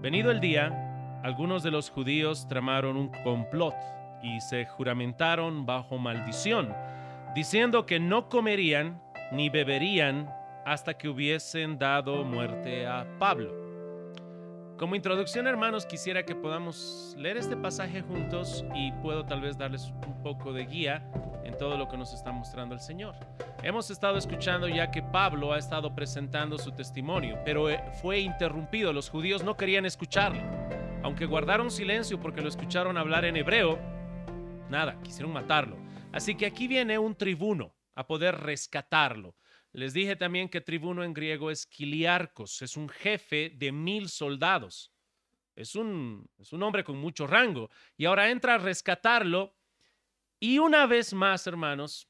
Venido el día, algunos de los judíos tramaron un complot y se juramentaron bajo maldición, diciendo que no comerían ni beberían hasta que hubiesen dado muerte a Pablo. Como introducción, hermanos, quisiera que podamos leer este pasaje juntos y puedo tal vez darles un poco de guía en todo lo que nos está mostrando el Señor. Hemos estado escuchando ya que Pablo ha estado presentando su testimonio, pero eh, fue interrumpido. Los judíos no querían escucharlo. Aunque guardaron silencio porque lo escucharon hablar en hebreo, nada, quisieron matarlo. Así que aquí viene un tribuno a poder rescatarlo. Les dije también que tribuno en griego es Kiliarcos, es un jefe de mil soldados. Es un, es un hombre con mucho rango. Y ahora entra a rescatarlo. Y una vez más, hermanos,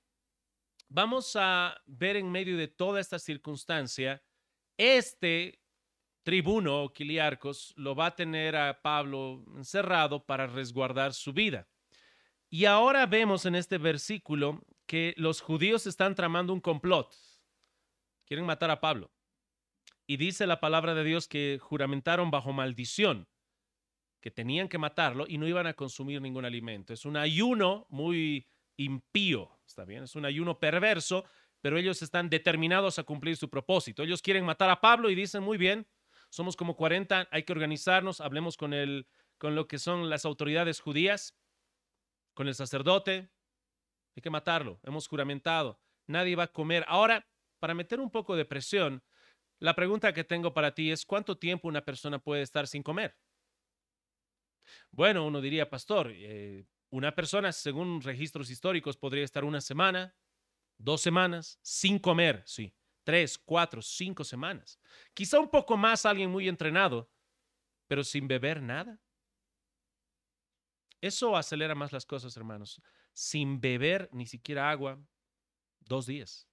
vamos a ver en medio de toda esta circunstancia, este tribuno Kiliarcos lo va a tener a Pablo encerrado para resguardar su vida. Y ahora vemos en este versículo que los judíos están tramando un complot quieren matar a Pablo. Y dice la palabra de Dios que juramentaron bajo maldición, tenían que matarlo y no iban a consumir ningún alimento. Es un ayuno muy impío, ¿está bien? Es un ayuno perverso, pero ellos están determinados a cumplir su propósito. Ellos quieren matar a Pablo y dicen, muy bien, somos como 40, hay que organizarnos, hablemos con, el, con lo que son las autoridades judías, con el sacerdote, hay que matarlo, hemos juramentado, nadie va a comer. Ahora, para meter un poco de presión, la pregunta que tengo para ti es, ¿cuánto tiempo una persona puede estar sin comer? Bueno, uno diría, pastor, eh, una persona, según registros históricos, podría estar una semana, dos semanas, sin comer, sí, tres, cuatro, cinco semanas. Quizá un poco más alguien muy entrenado, pero sin beber nada. Eso acelera más las cosas, hermanos. Sin beber ni siquiera agua, dos días.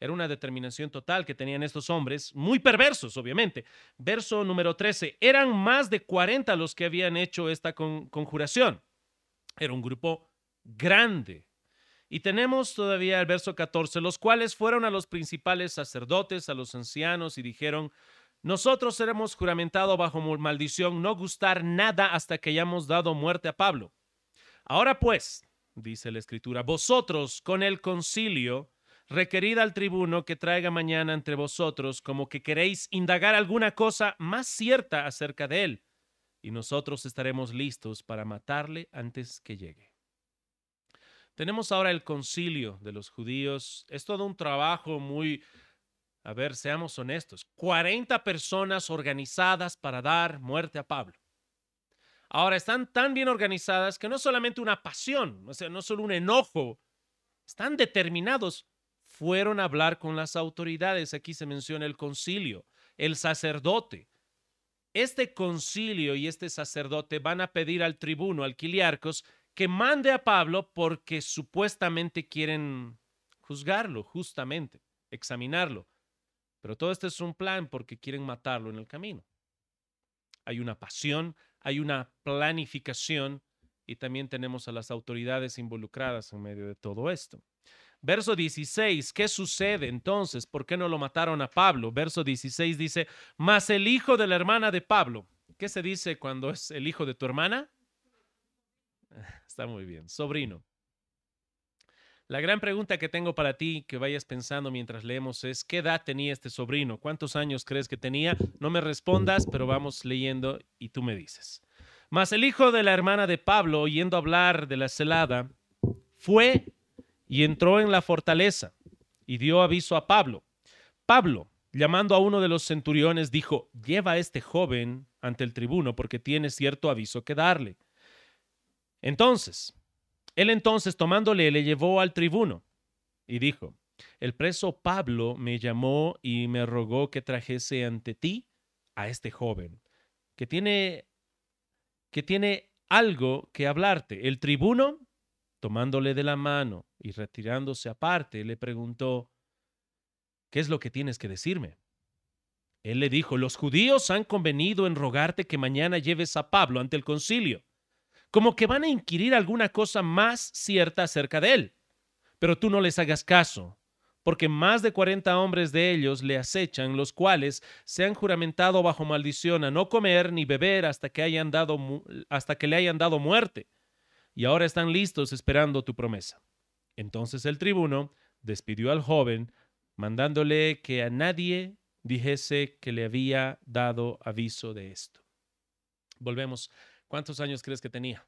Era una determinación total que tenían estos hombres, muy perversos, obviamente. Verso número 13. Eran más de 40 los que habían hecho esta conjuración. Era un grupo grande. Y tenemos todavía el verso 14, los cuales fueron a los principales sacerdotes, a los ancianos, y dijeron, nosotros seremos juramentados bajo maldición no gustar nada hasta que hayamos dado muerte a Pablo. Ahora pues, dice la escritura, vosotros con el concilio requerid al tribuno que traiga mañana entre vosotros como que queréis indagar alguna cosa más cierta acerca de él, y nosotros estaremos listos para matarle antes que llegue. Tenemos ahora el concilio de los judíos. Es todo un trabajo muy, a ver, seamos honestos, 40 personas organizadas para dar muerte a Pablo. Ahora están tan bien organizadas que no es solamente una pasión, o sea, no solo un enojo, están determinados fueron a hablar con las autoridades. Aquí se menciona el concilio, el sacerdote. Este concilio y este sacerdote van a pedir al tribuno, al Quiliarcos, que mande a Pablo porque supuestamente quieren juzgarlo, justamente, examinarlo. Pero todo esto es un plan porque quieren matarlo en el camino. Hay una pasión, hay una planificación y también tenemos a las autoridades involucradas en medio de todo esto. Verso 16, ¿qué sucede entonces? ¿Por qué no lo mataron a Pablo? Verso 16 dice, mas el hijo de la hermana de Pablo. ¿Qué se dice cuando es el hijo de tu hermana? Está muy bien, sobrino. La gran pregunta que tengo para ti, que vayas pensando mientras leemos, es ¿qué edad tenía este sobrino? ¿Cuántos años crees que tenía? No me respondas, pero vamos leyendo y tú me dices. Mas el hijo de la hermana de Pablo, oyendo hablar de la celada, fue y entró en la fortaleza y dio aviso a Pablo. Pablo, llamando a uno de los centuriones, dijo, lleva a este joven ante el tribuno porque tiene cierto aviso que darle. Entonces, él entonces tomándole le llevó al tribuno y dijo, el preso Pablo me llamó y me rogó que trajese ante ti a este joven, que tiene que tiene algo que hablarte. El tribuno tomándole de la mano y retirándose aparte, le preguntó, ¿qué es lo que tienes que decirme? Él le dijo, los judíos han convenido en rogarte que mañana lleves a Pablo ante el concilio, como que van a inquirir alguna cosa más cierta acerca de él. Pero tú no les hagas caso, porque más de cuarenta hombres de ellos le acechan, los cuales se han juramentado bajo maldición a no comer ni beber hasta que, hasta que le hayan dado muerte, y ahora están listos esperando tu promesa. Entonces el tribuno despidió al joven, mandándole que a nadie dijese que le había dado aviso de esto. Volvemos. ¿Cuántos años crees que tenía?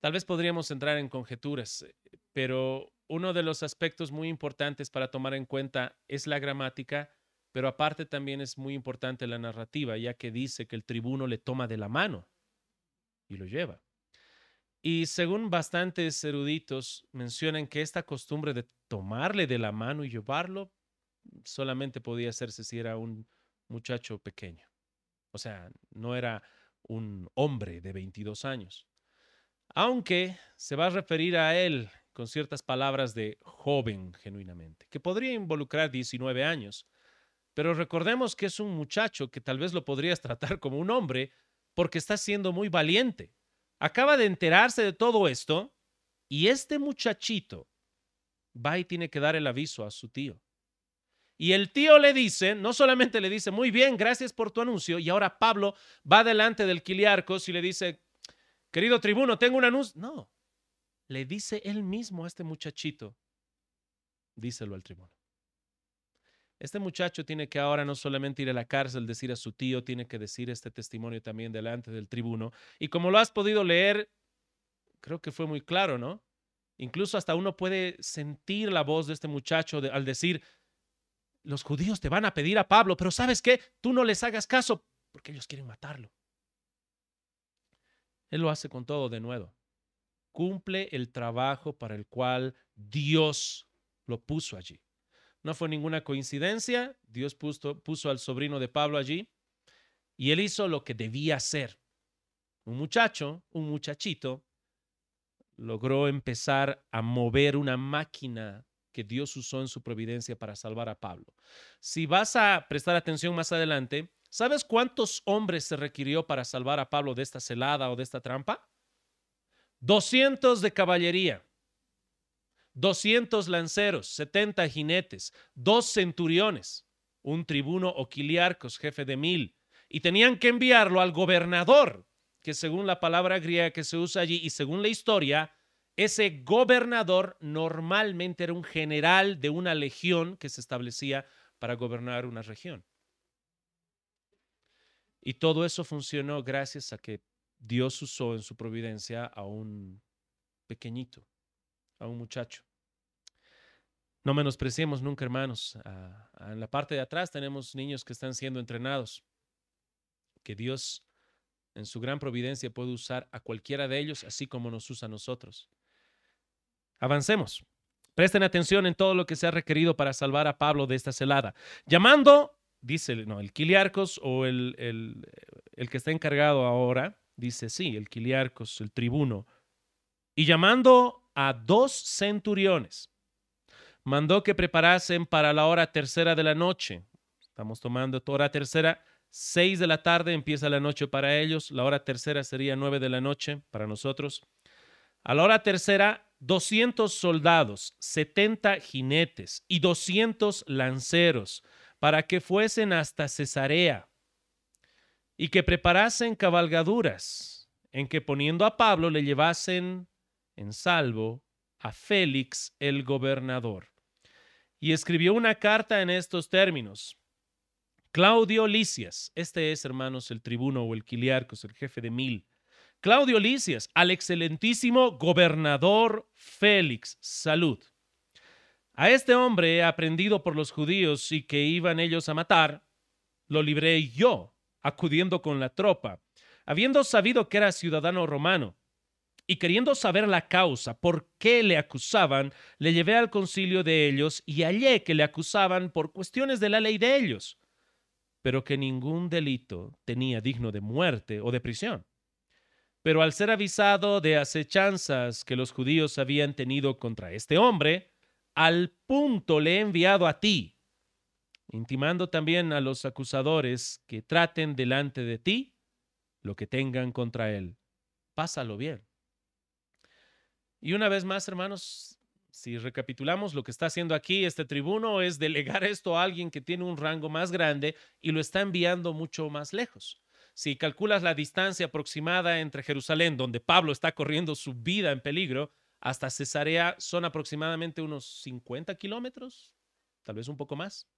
Tal vez podríamos entrar en conjeturas, pero uno de los aspectos muy importantes para tomar en cuenta es la gramática, pero aparte también es muy importante la narrativa, ya que dice que el tribuno le toma de la mano y lo lleva. Y según bastantes eruditos mencionan que esta costumbre de tomarle de la mano y llevarlo solamente podía hacerse si era un muchacho pequeño. O sea, no era un hombre de 22 años. Aunque se va a referir a él con ciertas palabras de joven genuinamente, que podría involucrar 19 años. Pero recordemos que es un muchacho que tal vez lo podrías tratar como un hombre porque está siendo muy valiente. Acaba de enterarse de todo esto y este muchachito va y tiene que dar el aviso a su tío. Y el tío le dice, no solamente le dice, muy bien, gracias por tu anuncio, y ahora Pablo va delante del Quiliarcos y le dice, querido tribuno, tengo un anuncio. No, le dice él mismo a este muchachito, díselo al tribuno. Este muchacho tiene que ahora no solamente ir a la cárcel, decir a su tío, tiene que decir este testimonio también delante del tribuno. Y como lo has podido leer, creo que fue muy claro, ¿no? Incluso hasta uno puede sentir la voz de este muchacho al decir, los judíos te van a pedir a Pablo, pero ¿sabes qué? Tú no les hagas caso porque ellos quieren matarlo. Él lo hace con todo de nuevo cumple el trabajo para el cual Dios lo puso allí. No fue ninguna coincidencia, Dios puso, al sobrino de Pablo allí y él hizo lo que debía hacer. Un muchacho, un muchachito, logró empezar a mover una máquina que Dios usó en su providencia para salvar a Pablo. Si vas a prestar atención más adelante, ¿sabes cuántos hombres se requirió para salvar a Pablo de esta celada o de esta trampa? 200 de caballería, 200 lanceros, 70 jinetes, dos centuriones, un tribuno o quiliarcos, jefe de mil, y tenían que enviarlo al gobernador, que según la palabra griega que se usa allí y según la historia, ese gobernador normalmente era un general de una legión que se establecía para gobernar una región. Y todo eso funcionó gracias a que Dios usó en su providencia a un pequeñito, a un muchacho. No menospreciemos nunca, hermanos. en la parte de atrás tenemos niños que están siendo entrenados, que Dios en su gran providencia puede usar a cualquiera de ellos, así como nos usa a nosotros. Avancemos. Presten atención en todo lo que se ha requerido para salvar a Pablo de esta celada. Llamando, dice no, el Quiliarcos o el, el, el que está encargado ahora, dice, sí, el Quiliarcos, el tribuno, y llamando a dos centuriones, mandó que preparasen para la hora tercera de la noche. Estamos tomando hora tercera, seis de la tarde empieza la noche para ellos, la hora tercera sería nueve de la noche para nosotros. A la hora tercera, 200 soldados, 70 jinetes y 200 lanceros para que fuesen hasta Cesarea y que preparasen cabalgaduras en que poniendo a Pablo le llevasen en salvo a Félix el gobernador. Y escribió una carta en estos términos. Claudio Licias, este es, hermanos, el tribuno o el quiliarcos, el jefe de mil. Claudio Licias, al excelentísimo gobernador Félix, salud. A este hombre aprendido por los judíos y que iban ellos a matar, lo libré yo acudiendo con la tropa, habiendo sabido que era ciudadano romano. Y queriendo saber la causa, por qué le acusaban, le llevé al concilio de ellos y hallé que le acusaban por cuestiones de la ley de ellos, pero que ningún delito tenía digno de muerte o de prisión. Pero al ser avisado de acechanzas que los judíos habían tenido contra este hombre, al punto le he enviado a ti, intimando también a los acusadores que traten delante de ti lo que tengan contra él. Pásalo bien. Y una vez más, hermanos, si recapitulamos, lo que está haciendo aquí este tribuno es delegar esto a alguien que tiene un rango más grande y lo está enviando mucho más lejos. Si calculas la distancia aproximada entre Jerusalén, donde Pablo está corriendo su vida en peligro, hasta Cesarea son aproximadamente unos 50 kilómetros, tal vez un poco más.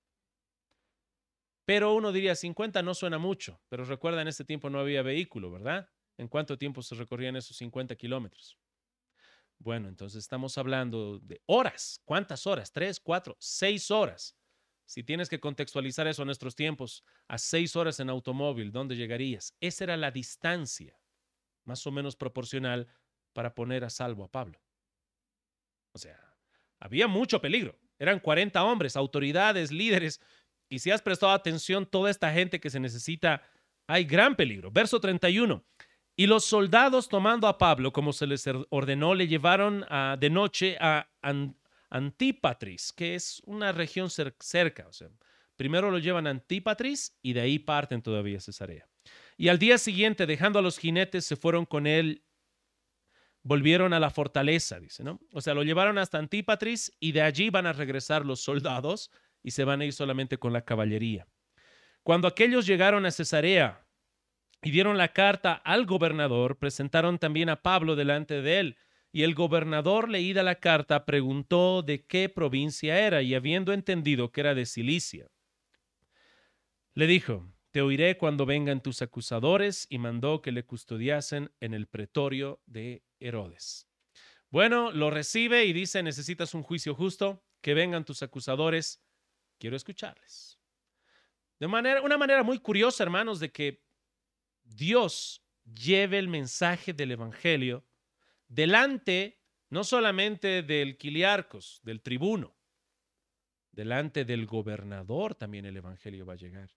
Pero uno diría 50 no suena mucho, pero recuerda en ese tiempo no había vehículo, ¿verdad? ¿En cuánto tiempo se recorrían esos 50 kilómetros? Bueno, entonces estamos hablando de horas. ¿Cuántas horas? ¿Tres, cuatro, seis horas? Si tienes que contextualizar eso a nuestros tiempos, a seis horas en automóvil, ¿dónde llegarías? Esa era la distancia más o menos proporcional para poner a salvo a Pablo. O sea, había mucho peligro. Eran 40 hombres, autoridades, líderes. Y si has prestado atención, toda esta gente que se necesita, hay gran peligro. Verso 31. Y los soldados tomando a Pablo, como se les ordenó, le llevaron de noche a Antípatris, que es una región cerca. O sea, primero lo llevan a Antípatris y de ahí parten todavía a Cesarea. Y al día siguiente, dejando a los jinetes, se fueron con él, volvieron a la fortaleza, dice, ¿no? O sea, lo llevaron hasta Antípatris y de allí van a regresar los soldados y se van a ir solamente con la caballería. Cuando aquellos llegaron a Cesarea, y dieron la carta al gobernador, presentaron también a Pablo delante de él. Y el gobernador, leída la carta, preguntó de qué provincia era, y habiendo entendido que era de Cilicia, le dijo, te oiré cuando vengan tus acusadores, y mandó que le custodiasen en el pretorio de Herodes. Bueno, lo recibe y dice, necesitas un juicio justo, que vengan tus acusadores, quiero escucharles. De manera, una manera muy curiosa, hermanos, de que Dios lleve el mensaje del Evangelio delante no solamente del quiliarcos, del tribuno, delante del gobernador también el Evangelio va a llegar.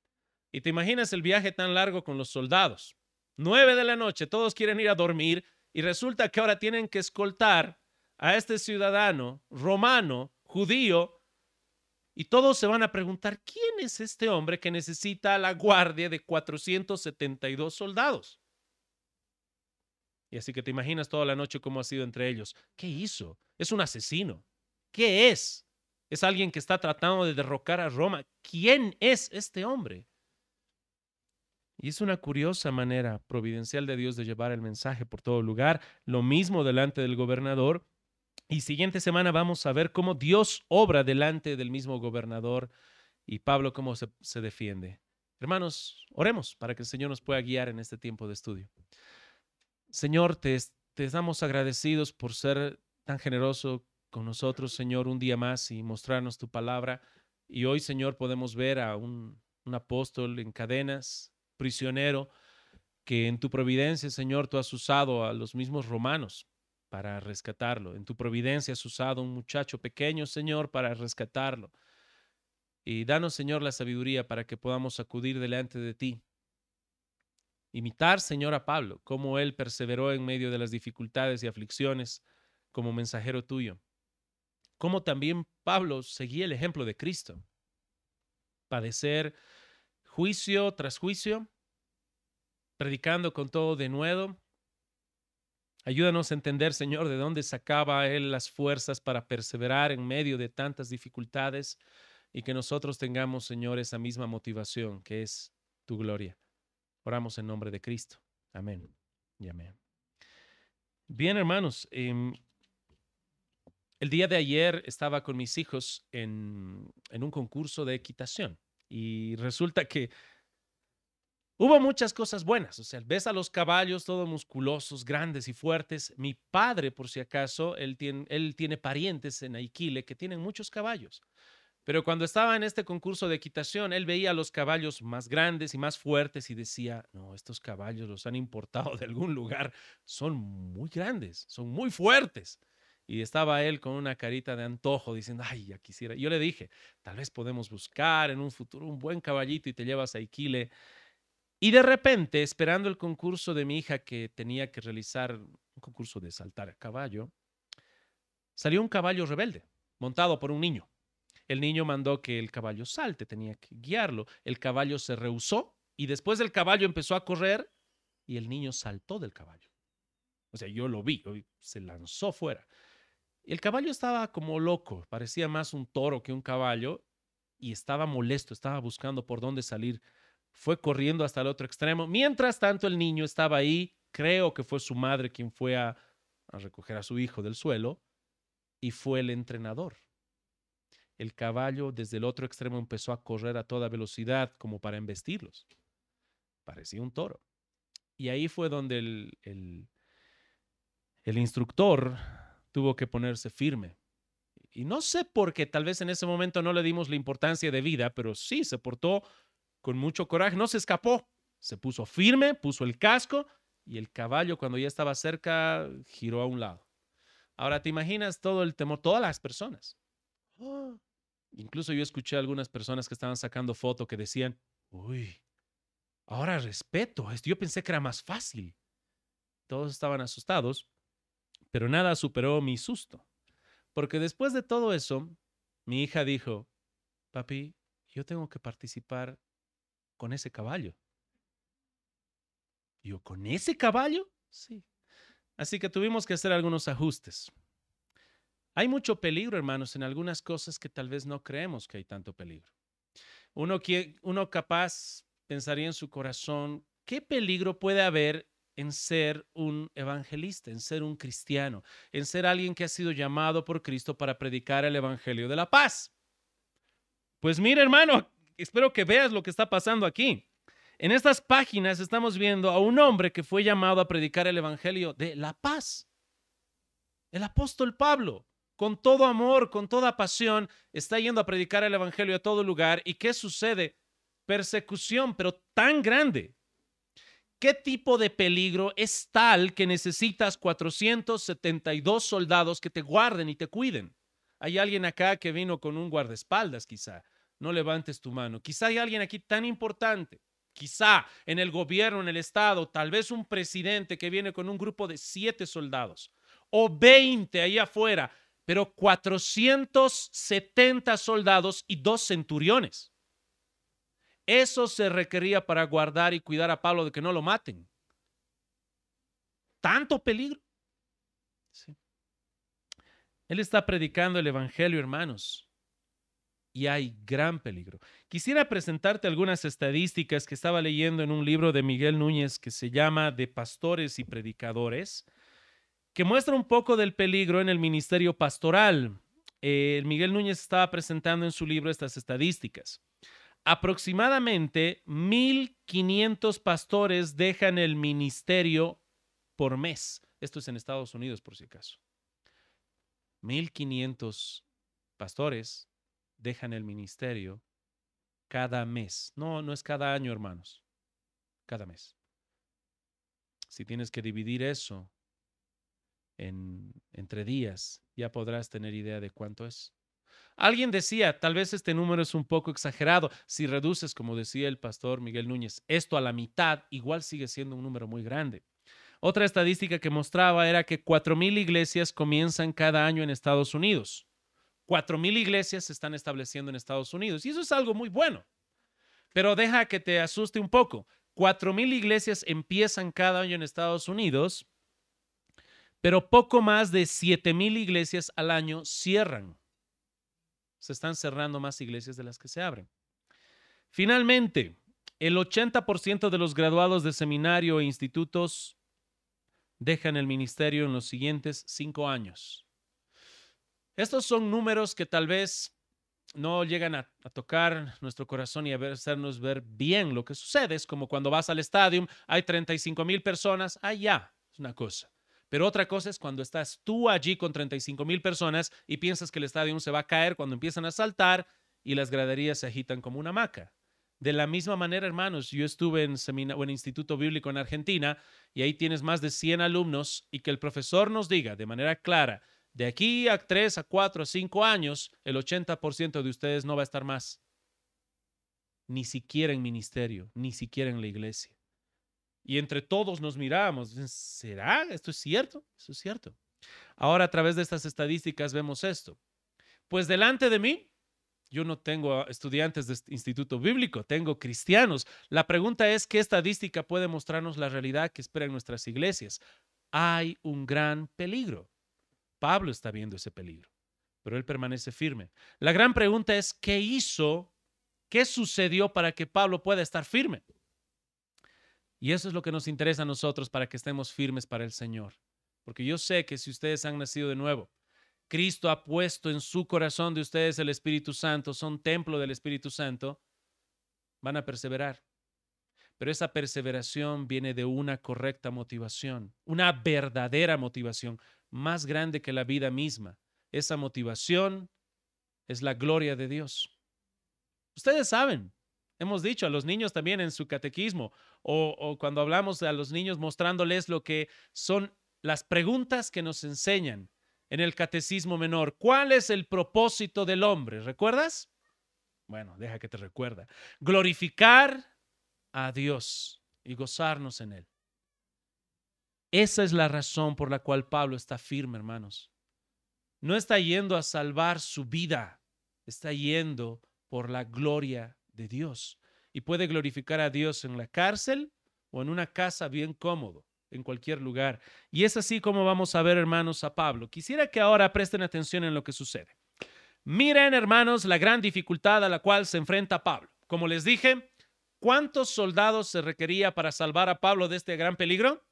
Y te imaginas el viaje tan largo con los soldados. Nueve de la noche, todos quieren ir a dormir y resulta que ahora tienen que escoltar a este ciudadano romano, judío, y todos se van a preguntar, ¿quién es este hombre que necesita la guardia de 472 soldados? Y así que te imaginas toda la noche cómo ha sido entre ellos. ¿Qué hizo? Es un asesino. ¿Qué es? Es alguien que está tratando de derrocar a Roma. ¿Quién es este hombre? Y es una curiosa manera providencial de Dios de llevar el mensaje por todo lugar. Lo mismo delante del gobernador y siguiente semana vamos a ver cómo Dios obra delante del mismo gobernador y Pablo cómo se, defiende. Hermanos, oremos para que el Señor nos pueda guiar en este tiempo de estudio. Señor, te, te damos agradecidos por ser tan generoso con nosotros, Señor, un día más y mostrarnos tu palabra. Y hoy, Señor, podemos ver a un, un apóstol en cadenas, prisionero, que en tu providencia, Señor, tú has usado a los mismos romanos para rescatarlo. En tu providencia has usado un muchacho pequeño, Señor, para rescatarlo. Y danos, Señor, la sabiduría para que podamos acudir delante de ti. Imitar, Señor, a Pablo, cómo él perseveró en medio de las dificultades y aflicciones como mensajero tuyo. Cómo también Pablo seguía el ejemplo de Cristo. Padecer juicio tras juicio, predicando con todo de nuevo, Ayúdanos a entender, Señor, de dónde sacaba Él las fuerzas para perseverar en medio de tantas dificultades y que nosotros tengamos, Señor, esa misma motivación que es tu gloria. Oramos en nombre de Cristo. Amén y amén. Bien, hermanos, em, el día de ayer estaba con mis hijos en, en un concurso de equitación y resulta que Hubo muchas cosas buenas, o sea, ves a los caballos todos musculosos, grandes y fuertes. Mi padre, por si acaso, él tiene, él tiene parientes en Aiquile que tienen muchos caballos. Pero cuando estaba en este concurso de equitación, él veía a los caballos más grandes y más fuertes y decía, no, estos caballos los han importado de algún lugar, son muy grandes, son muy fuertes. Y estaba él con una carita de antojo diciendo, ay, ya quisiera. Yo le dije, tal vez podemos buscar en un futuro un buen caballito y te llevas a Iquile y de repente, esperando el concurso de mi hija que tenía que realizar un concurso de saltar a caballo, salió un caballo rebelde, montado por un niño. El niño mandó que el caballo salte, tenía que guiarlo. El caballo se rehusó y después el caballo empezó a correr y el niño saltó del caballo. O sea, yo lo vi, se lanzó fuera. El caballo estaba como loco, parecía más un toro que un caballo y estaba molesto, estaba buscando por dónde salir. Fue corriendo hasta el otro extremo. Mientras tanto, el niño estaba ahí, creo que fue su madre quien fue a, recoger a su hijo del suelo y fue el entrenador. El caballo desde el otro extremo empezó a correr a toda velocidad como para embestirlos. Parecía un toro. Y ahí fue donde el, el, el instructor tuvo que ponerse firme. Y no sé por qué, tal vez en ese momento no le dimos la importancia de vida, pero sí se portó con mucho coraje, no se escapó, se puso firme, puso el casco y el caballo cuando ya estaba cerca giró a un lado. Ahora te imaginas todo el temor, todas las personas. Incluso yo escuché a algunas personas que estaban sacando foto que decían, uy, ahora respeto, yo pensé que era más fácil. Todos estaban asustados, pero nada superó mi susto. Porque después de todo eso, mi hija dijo, papi, yo tengo que participar con ese caballo. yo, ¿con ese caballo? Sí. Así que tuvimos que hacer algunos ajustes. Hay mucho peligro, hermanos, en algunas cosas que tal vez no creemos que hay tanto peligro. Uno, uno capaz pensaría en su corazón, ¿qué peligro puede haber en ser un evangelista, en ser un cristiano, en ser alguien que ha sido llamado por Cristo para predicar el Evangelio de la paz? Pues mira, hermano, espero que veas lo que está pasando aquí. En estas páginas estamos viendo a un hombre que fue llamado a predicar el Evangelio de la paz. El apóstol Pablo, con todo amor, con toda pasión, está yendo a predicar el Evangelio a todo lugar. ¿Y qué sucede? Persecución, pero tan grande. ¿Qué tipo de peligro es tal que necesitas 472 soldados que te guarden y te cuiden? Hay alguien acá que vino con un guardaespaldas, quizá. No levantes tu mano. Quizá hay alguien aquí tan importante quizá en el gobierno, en el Estado, tal vez un presidente que viene con un grupo de siete soldados o 20 ahí afuera, pero 470 soldados y dos centuriones. Eso se requería para guardar y cuidar a Pablo de que no lo maten. ¿Tanto peligro? Él está predicando el Evangelio, hermanos y hay gran peligro. Quisiera presentarte algunas estadísticas que estaba leyendo en un libro de Miguel Núñez que se llama De Pastores y Predicadores, que muestra un poco del peligro en el ministerio pastoral. Eh, Miguel Núñez estaba presentando en su libro estas estadísticas. Aproximadamente 1.500 pastores dejan el ministerio por mes. Esto es en Estados Unidos, por si acaso. 1.500 pastores dejan el ministerio cada mes. No, no es cada año, hermanos. Cada mes. Si tienes que dividir eso en, entre días, ya podrás tener idea de cuánto es. Alguien decía, tal vez este número es un poco exagerado. Si reduces, como decía el pastor Miguel Núñez, esto a la mitad, igual sigue siendo un número muy grande. Otra estadística que mostraba era que 4.000 iglesias comienzan cada año en Estados Unidos. Cuatro mil iglesias se están estableciendo en Estados Unidos y eso es algo muy bueno. Pero deja que te asuste un poco. Cuatro mil iglesias empiezan cada año en Estados Unidos, pero poco más de siete mil iglesias al año cierran. Se están cerrando más iglesias de las que se abren. Finalmente, el 80% de los graduados de seminario e institutos dejan el ministerio en los siguientes cinco años. Estos son números que tal vez no llegan a, tocar nuestro corazón y a hacernos ver bien lo que sucede. Es como cuando vas al estadio, hay 35 mil personas, ah, ya, es una cosa. Pero otra cosa es cuando estás tú allí con 35 mil personas y piensas que el estadio se va a caer cuando empiezan a saltar y las graderías se agitan como una hamaca. De la misma manera, hermanos, yo estuve en, en Instituto Bíblico en Argentina y ahí tienes más de 100 alumnos y que el profesor nos diga de manera clara, de aquí a tres, a cuatro, a cinco años, el 80% de ustedes no va a estar más. Ni siquiera en ministerio, ni siquiera en la iglesia. Y entre todos nos miramos. ¿Será? ¿Esto es cierto? Eso es cierto. Ahora a través de estas estadísticas vemos esto. Pues delante de mí, yo no tengo estudiantes de este instituto bíblico, tengo cristianos. La pregunta es, ¿qué estadística puede mostrarnos la realidad que esperan nuestras iglesias? Hay un gran peligro Pablo está viendo ese peligro, pero él permanece firme. La gran pregunta es, ¿qué hizo? ¿Qué sucedió para que Pablo pueda estar firme? Y eso es lo que nos interesa a nosotros para que estemos firmes para el Señor. Porque yo sé que si ustedes han nacido de nuevo, Cristo ha puesto en su corazón de ustedes el Espíritu Santo, son templo del Espíritu Santo, van a perseverar. Pero esa perseveración viene de una correcta motivación, una verdadera motivación, más grande que la vida misma. Esa motivación es la gloria de Dios. Ustedes saben, hemos dicho a los niños también en su catequismo o, o cuando hablamos a los niños mostrándoles lo que son las preguntas que nos enseñan en el catecismo menor. ¿Cuál es el propósito del hombre? ¿Recuerdas? Bueno, deja que te recuerda. Glorificar a Dios y gozarnos en Él. Esa es la razón por la cual Pablo está firme, hermanos. No está yendo a salvar su vida, está yendo por la gloria de Dios. Y puede glorificar a Dios en la cárcel o en una casa bien cómodo, en cualquier lugar. Y es así como vamos a ver, hermanos, a Pablo. Quisiera que ahora presten atención en lo que sucede. Miren, hermanos, la gran dificultad a la cual se enfrenta Pablo. Como les dije, ¿cuántos soldados se requería para salvar a Pablo de este gran peligro?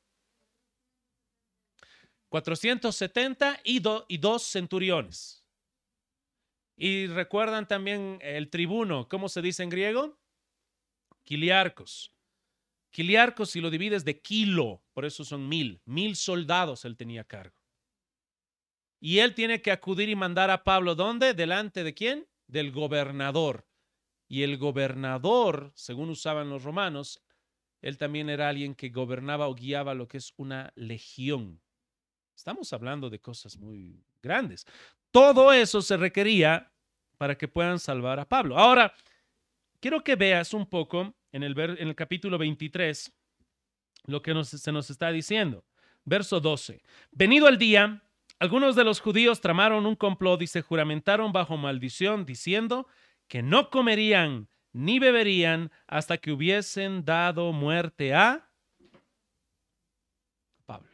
470 y, y dos centuriones. Y recuerdan también el tribuno, ¿cómo se dice en griego? Kiliarcos. Kiliarcos, si lo divides de kilo, por eso son mil, mil soldados él tenía cargo. Y él tiene que acudir y mandar a Pablo, ¿dónde? ¿Delante de quién? Del gobernador. Y el gobernador, según usaban los romanos, él también era alguien que gobernaba o guiaba lo que es una legión. Estamos hablando de cosas muy grandes. Todo eso se requería para que puedan salvar a Pablo. Ahora, quiero que veas un poco en el, en el capítulo 23 lo que se nos está diciendo. Verso 12. Venido el día, algunos de los judíos tramaron un complot y se juramentaron bajo maldición, diciendo que no comerían ni beberían hasta que hubiesen dado muerte a Pablo.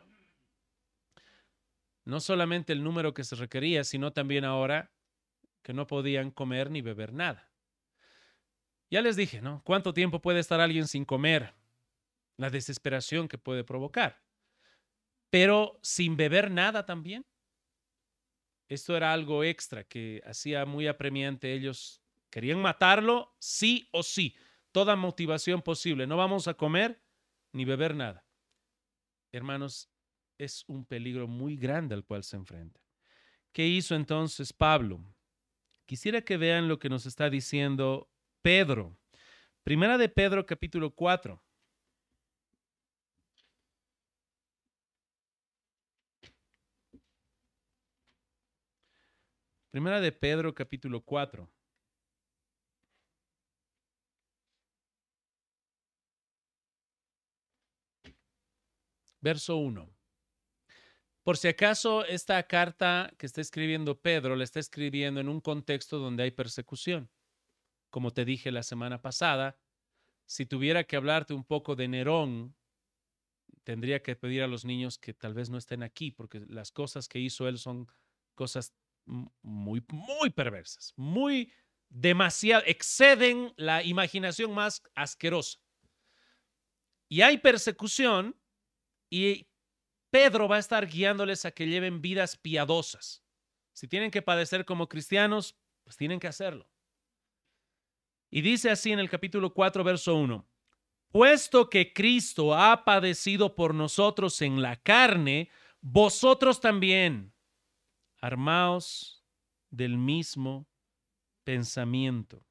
No solamente el número que se requería, sino también ahora que no podían comer ni beber nada. Ya les dije, ¿no? ¿Cuánto tiempo puede estar alguien sin comer? La desesperación que puede provocar. Pero sin beber nada también. Esto era algo extra que hacía muy apremiante. Ellos querían matarlo sí o sí. Toda motivación posible. No vamos a comer ni beber nada. Hermanos, es un peligro muy grande al cual se enfrenta. ¿Qué hizo entonces Pablo? Quisiera que vean lo que nos está diciendo Pedro. Primera de Pedro capítulo 4. Primera de Pedro capítulo 4. Verso 1. Por si acaso esta carta que está escribiendo Pedro la está escribiendo en un contexto donde hay persecución. Como te dije la semana pasada, si tuviera que hablarte un poco de Nerón, tendría que pedir a los niños que tal vez no estén aquí, porque las cosas que hizo él son cosas muy, muy perversas, muy demasiado, exceden la imaginación más asquerosa. Y hay persecución y Pedro va a estar guiándoles a que lleven vidas piadosas. Si tienen que padecer como cristianos, pues tienen que hacerlo. Y dice así en el capítulo 4, verso 1, puesto que Cristo ha padecido por nosotros en la carne, vosotros también armaos del mismo pensamiento,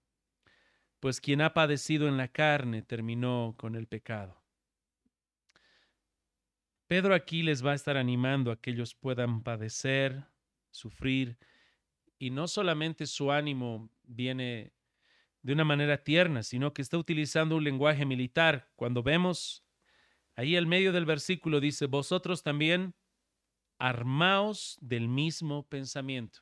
pues quien ha padecido en la carne terminó con el pecado. Pedro aquí les va a estar animando a que ellos puedan padecer, sufrir, y no solamente su ánimo viene de una manera tierna, sino que está utilizando un lenguaje militar. Cuando vemos ahí al medio del versículo dice, vosotros también armaos del mismo pensamiento.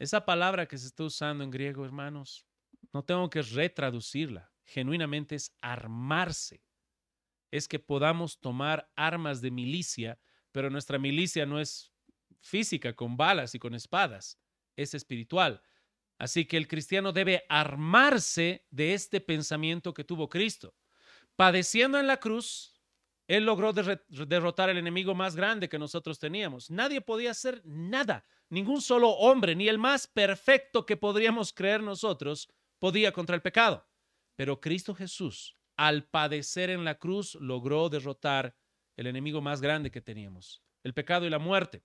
Esa palabra que se está usando en griego, hermanos, no tengo que retraducirla. Genuinamente es armarse. Es que podamos tomar armas de milicia, pero nuestra milicia no es física, con balas y con espadas, es espiritual. Así que el cristiano debe armarse de este pensamiento que tuvo Cristo. Padeciendo en la cruz, Él logró derrotar al enemigo más grande que nosotros teníamos. Nadie podía hacer nada. Ningún solo hombre, ni el más perfecto que podríamos creer nosotros, podía contra el pecado. Pero Cristo Jesús, al padecer en la cruz, logró derrotar el enemigo más grande que teníamos, el pecado y la muerte.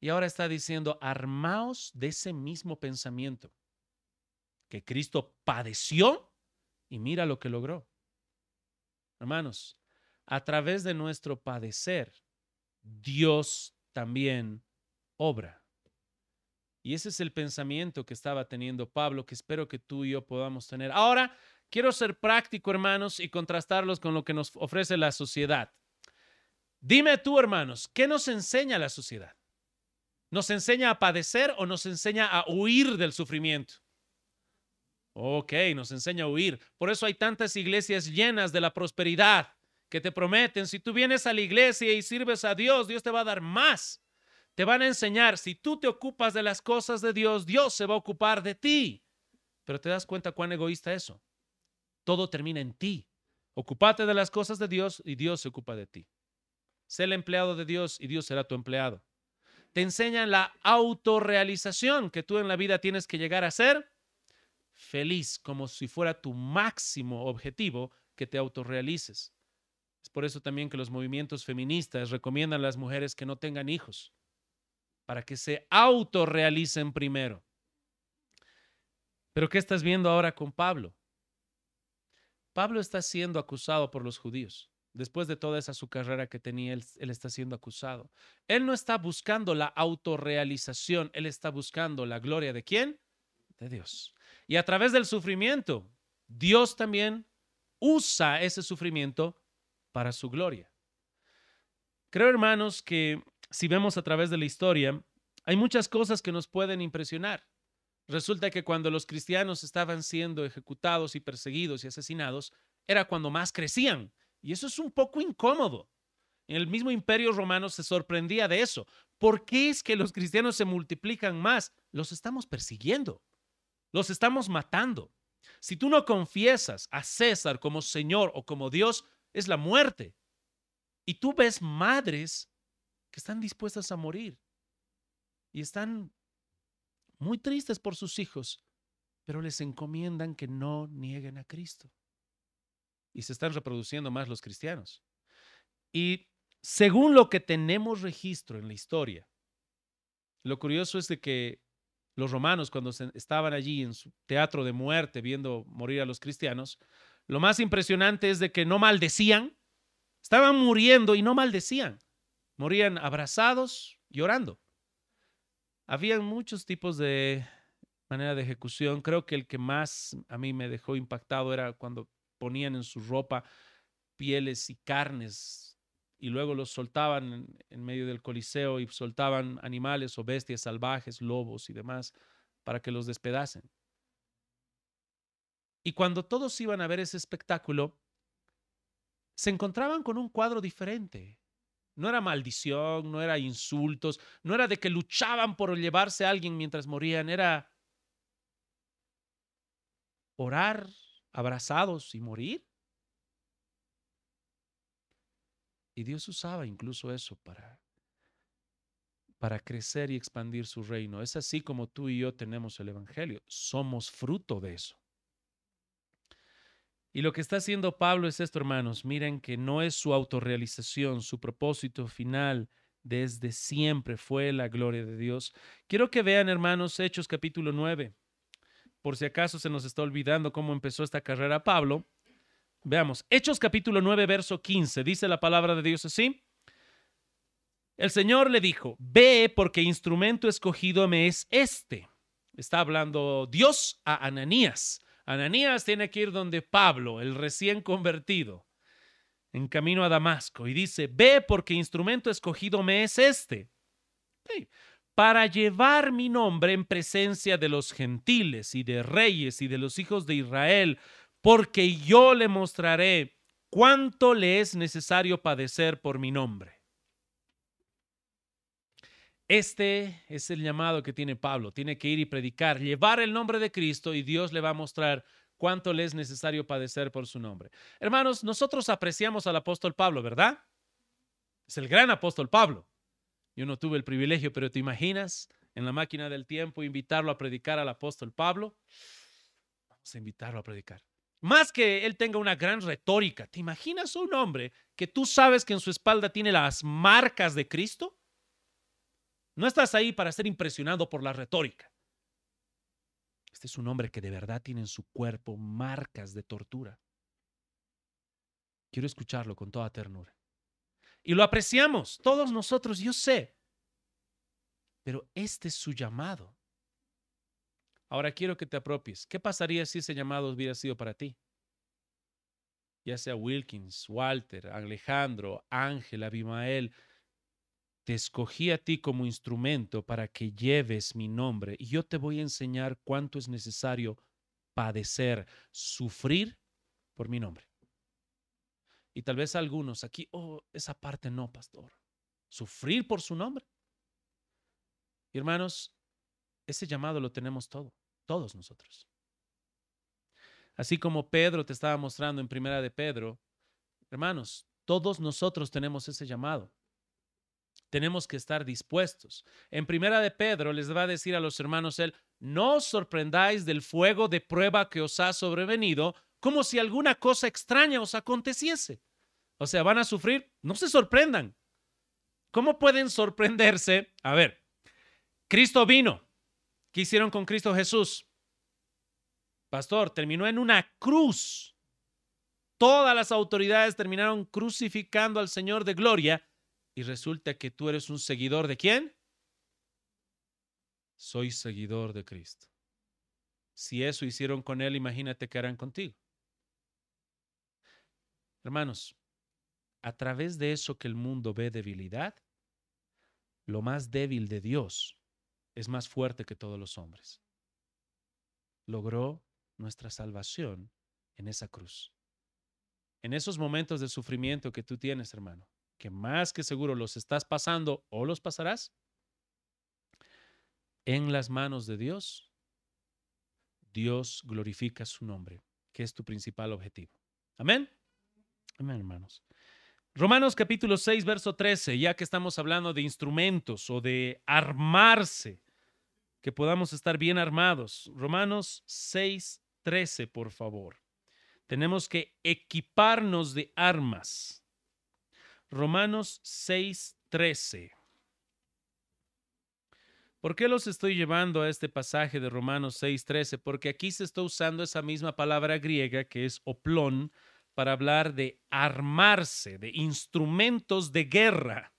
Y ahora está diciendo, armaos de ese mismo pensamiento, que Cristo padeció y mira lo que logró. Hermanos, a través de nuestro padecer, Dios también obra. Y ese es el pensamiento que estaba teniendo Pablo, que espero que tú y yo podamos tener. Ahora, quiero ser práctico, hermanos, y contrastarlos con lo que nos ofrece la sociedad. Dime tú, hermanos, ¿qué nos enseña la sociedad? ¿Nos enseña a padecer o nos enseña a huir del sufrimiento? Ok, nos enseña a huir. Por eso hay tantas iglesias llenas de la prosperidad que te prometen, si tú vienes a la iglesia y sirves a Dios, Dios te va a dar más. Te van a enseñar, si tú te ocupas de las cosas de Dios, Dios se va a ocupar de ti. Pero te das cuenta cuán egoísta eso. Todo termina en ti. Ocúpate de las cosas de Dios y Dios se ocupa de ti. Sé el empleado de Dios y Dios será tu empleado te enseñan la autorrealización que tú en la vida tienes que llegar a ser feliz, como si fuera tu máximo objetivo que te autorrealices. Es por eso también que los movimientos feministas recomiendan a las mujeres que no tengan hijos, para que se autorrealicen primero. Pero ¿qué estás viendo ahora con Pablo? Pablo está siendo acusado por los judíos. Después de toda esa su carrera que tenía, él, está siendo acusado. Él no está buscando la autorrealización, él está buscando la gloria de quién? De Dios. Y a través del sufrimiento, Dios también usa ese sufrimiento para su gloria. Creo, hermanos, que si vemos a través de la historia, hay muchas cosas que nos pueden impresionar. Resulta que cuando los cristianos estaban siendo ejecutados y perseguidos y asesinados, era cuando más crecían y eso es un poco incómodo. El mismo imperio romano se sorprendía de eso. ¿Por qué es que los cristianos se multiplican más? Los estamos persiguiendo. Los estamos matando. Si tú no confiesas a César como Señor o como Dios, es la muerte. Y tú ves madres que están dispuestas a morir y están muy tristes por sus hijos, pero les encomiendan que no nieguen a Cristo y se están reproduciendo más los cristianos. Y según lo que tenemos registro en la historia, lo curioso es de que los romanos cuando estaban allí en su teatro de muerte viendo morir a los cristianos, lo más impresionante es de que no maldecían, estaban muriendo y no maldecían, morían abrazados, llorando. Habían muchos tipos de manera de ejecución. Creo que el que más a mí me dejó impactado era cuando ponían en su ropa pieles y carnes y luego los soltaban en, medio del coliseo y soltaban animales o bestias salvajes, lobos y demás, para que los despedacen. Y cuando todos iban a ver ese espectáculo, se encontraban con un cuadro diferente. No era maldición, no era insultos, no era de que luchaban por llevarse a alguien mientras morían, era orar abrazados y morir. Y Dios usaba incluso eso para, para crecer y expandir su reino. Es así como tú y yo tenemos el Evangelio. Somos fruto de eso. Y lo que está haciendo Pablo es esto, hermanos. Miren que no es su autorrealización, su propósito final desde siempre fue la gloria de Dios. Quiero que vean, hermanos, Hechos capítulo 9 por si acaso se nos está olvidando cómo empezó esta carrera Pablo. Veamos, Hechos capítulo 9, verso 15, dice la palabra de Dios así. El Señor le dijo, ve porque instrumento escogido me es este. Está hablando Dios a Ananías. Ananías tiene que ir donde Pablo, el recién convertido, en camino a Damasco, y dice, ve porque instrumento escogido me es este para llevar mi nombre en presencia de los gentiles y de reyes y de los hijos de Israel, porque yo le mostraré cuánto le es necesario padecer por mi nombre. Este es el llamado que tiene Pablo. Tiene que ir y predicar, llevar el nombre de Cristo y Dios le va a mostrar cuánto le es necesario padecer por su nombre. Hermanos, nosotros apreciamos al apóstol Pablo, ¿verdad? Es el gran apóstol Pablo. Yo no tuve el privilegio, pero ¿te imaginas en la máquina del tiempo invitarlo a predicar al apóstol Pablo? Vamos a invitarlo a predicar. Más que él tenga una gran retórica, ¿te imaginas un hombre que tú sabes que en su espalda tiene las marcas de Cristo? No estás ahí para ser impresionado por la retórica. Este es un hombre que de verdad tiene en su cuerpo marcas de tortura. Quiero escucharlo con toda ternura. Y lo apreciamos, todos nosotros, yo sé. Pero este es su llamado. Ahora quiero que te apropies. ¿Qué pasaría si ese llamado hubiera sido para ti? Ya sea Wilkins, Walter, Alejandro, Ángel, Abimael, te escogí a ti como instrumento para que lleves mi nombre y yo te voy a enseñar cuánto es necesario padecer, sufrir por mi nombre. Y tal vez algunos aquí, oh, esa parte no, pastor. Sufrir por su nombre. hermanos, ese llamado lo tenemos todo, todos nosotros. Así como Pedro te estaba mostrando en primera de Pedro, hermanos, todos nosotros tenemos ese llamado tenemos que estar dispuestos. En primera de Pedro les va a decir a los hermanos él, no os sorprendáis del fuego de prueba que os ha sobrevenido, como si alguna cosa extraña os aconteciese. O sea, van a sufrir, no se sorprendan. ¿Cómo pueden sorprenderse? A ver, Cristo vino. ¿Qué hicieron con Cristo Jesús? Pastor, terminó en una cruz. Todas las autoridades terminaron crucificando al Señor de gloria y resulta que tú eres un seguidor de quién? Soy seguidor de Cristo. Si eso hicieron con Él, imagínate que harán contigo. Hermanos, a través de eso que el mundo ve debilidad, lo más débil de Dios es más fuerte que todos los hombres. Logró nuestra salvación en esa cruz. En esos momentos de sufrimiento que tú tienes, hermano, que más que seguro los estás pasando o los pasarás, en las manos de Dios, Dios glorifica su nombre, que es tu principal objetivo. Amén. Amén, hermanos. Romanos capítulo 6, verso 13, ya que estamos hablando de instrumentos o de armarse, que podamos estar bien armados. Romanos 6, 13, por favor. Tenemos que equiparnos de armas. Romanos 6:13. ¿Por qué los estoy llevando a este pasaje de Romanos 6:13? Porque aquí se está usando esa misma palabra griega que es oplón para hablar de armarse, de instrumentos de guerra.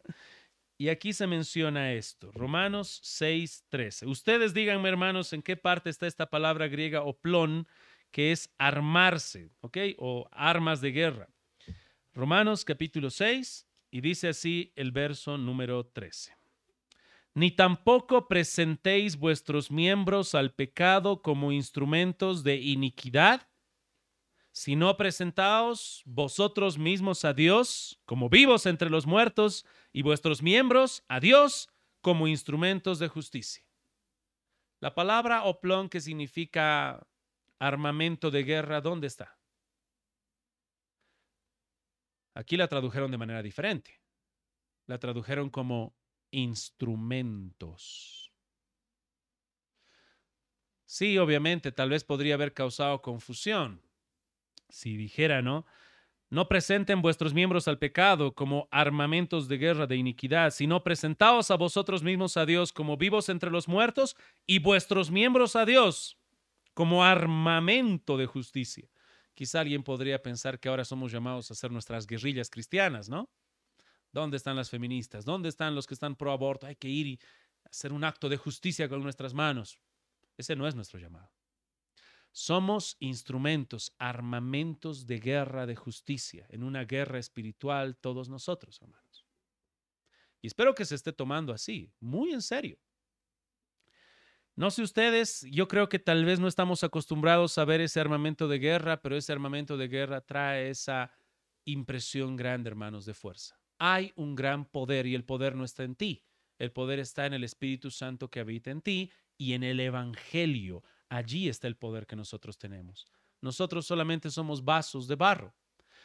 Y aquí se menciona esto, Romanos 6:13. Ustedes díganme, hermanos, en qué parte está esta palabra griega oplón, que es armarse, ¿ok? O armas de guerra. Romanos capítulo 6 y dice así el verso número 13. Ni tampoco presentéis vuestros miembros al pecado como instrumentos de iniquidad, sino presentaos vosotros mismos a Dios como vivos entre los muertos y vuestros miembros a Dios como instrumentos de justicia. La palabra oplón que significa armamento de guerra, ¿dónde está? Aquí la tradujeron de manera diferente. La tradujeron como instrumentos. Sí, obviamente, tal vez podría haber causado confusión. Si dijera, ¿no? No presenten vuestros miembros al pecado como armamentos de guerra de iniquidad, sino presentaos a vosotros mismos a Dios como vivos entre los muertos y vuestros miembros a Dios como armamento de justicia. Quizá alguien podría pensar que ahora somos llamados a hacer nuestras guerrillas cristianas, ¿no? ¿Dónde están las feministas? ¿Dónde están los que están pro aborto? Hay que ir y hacer un acto de justicia con nuestras manos. Ese no es nuestro llamado. Somos instrumentos, armamentos de guerra de justicia, en una guerra espiritual todos nosotros, hermanos. Y espero que se esté tomando así, muy en serio. No sé ustedes, yo creo que tal vez no estamos acostumbrados a ver ese armamento de guerra, pero ese armamento de guerra trae esa impresión grande, hermanos, de fuerza. Hay un gran poder y el poder no está en ti, El poder está en el Espíritu Santo que habita en ti y en el Evangelio. Allí está el poder que nosotros tenemos. Nosotros solamente somos vasos de barro.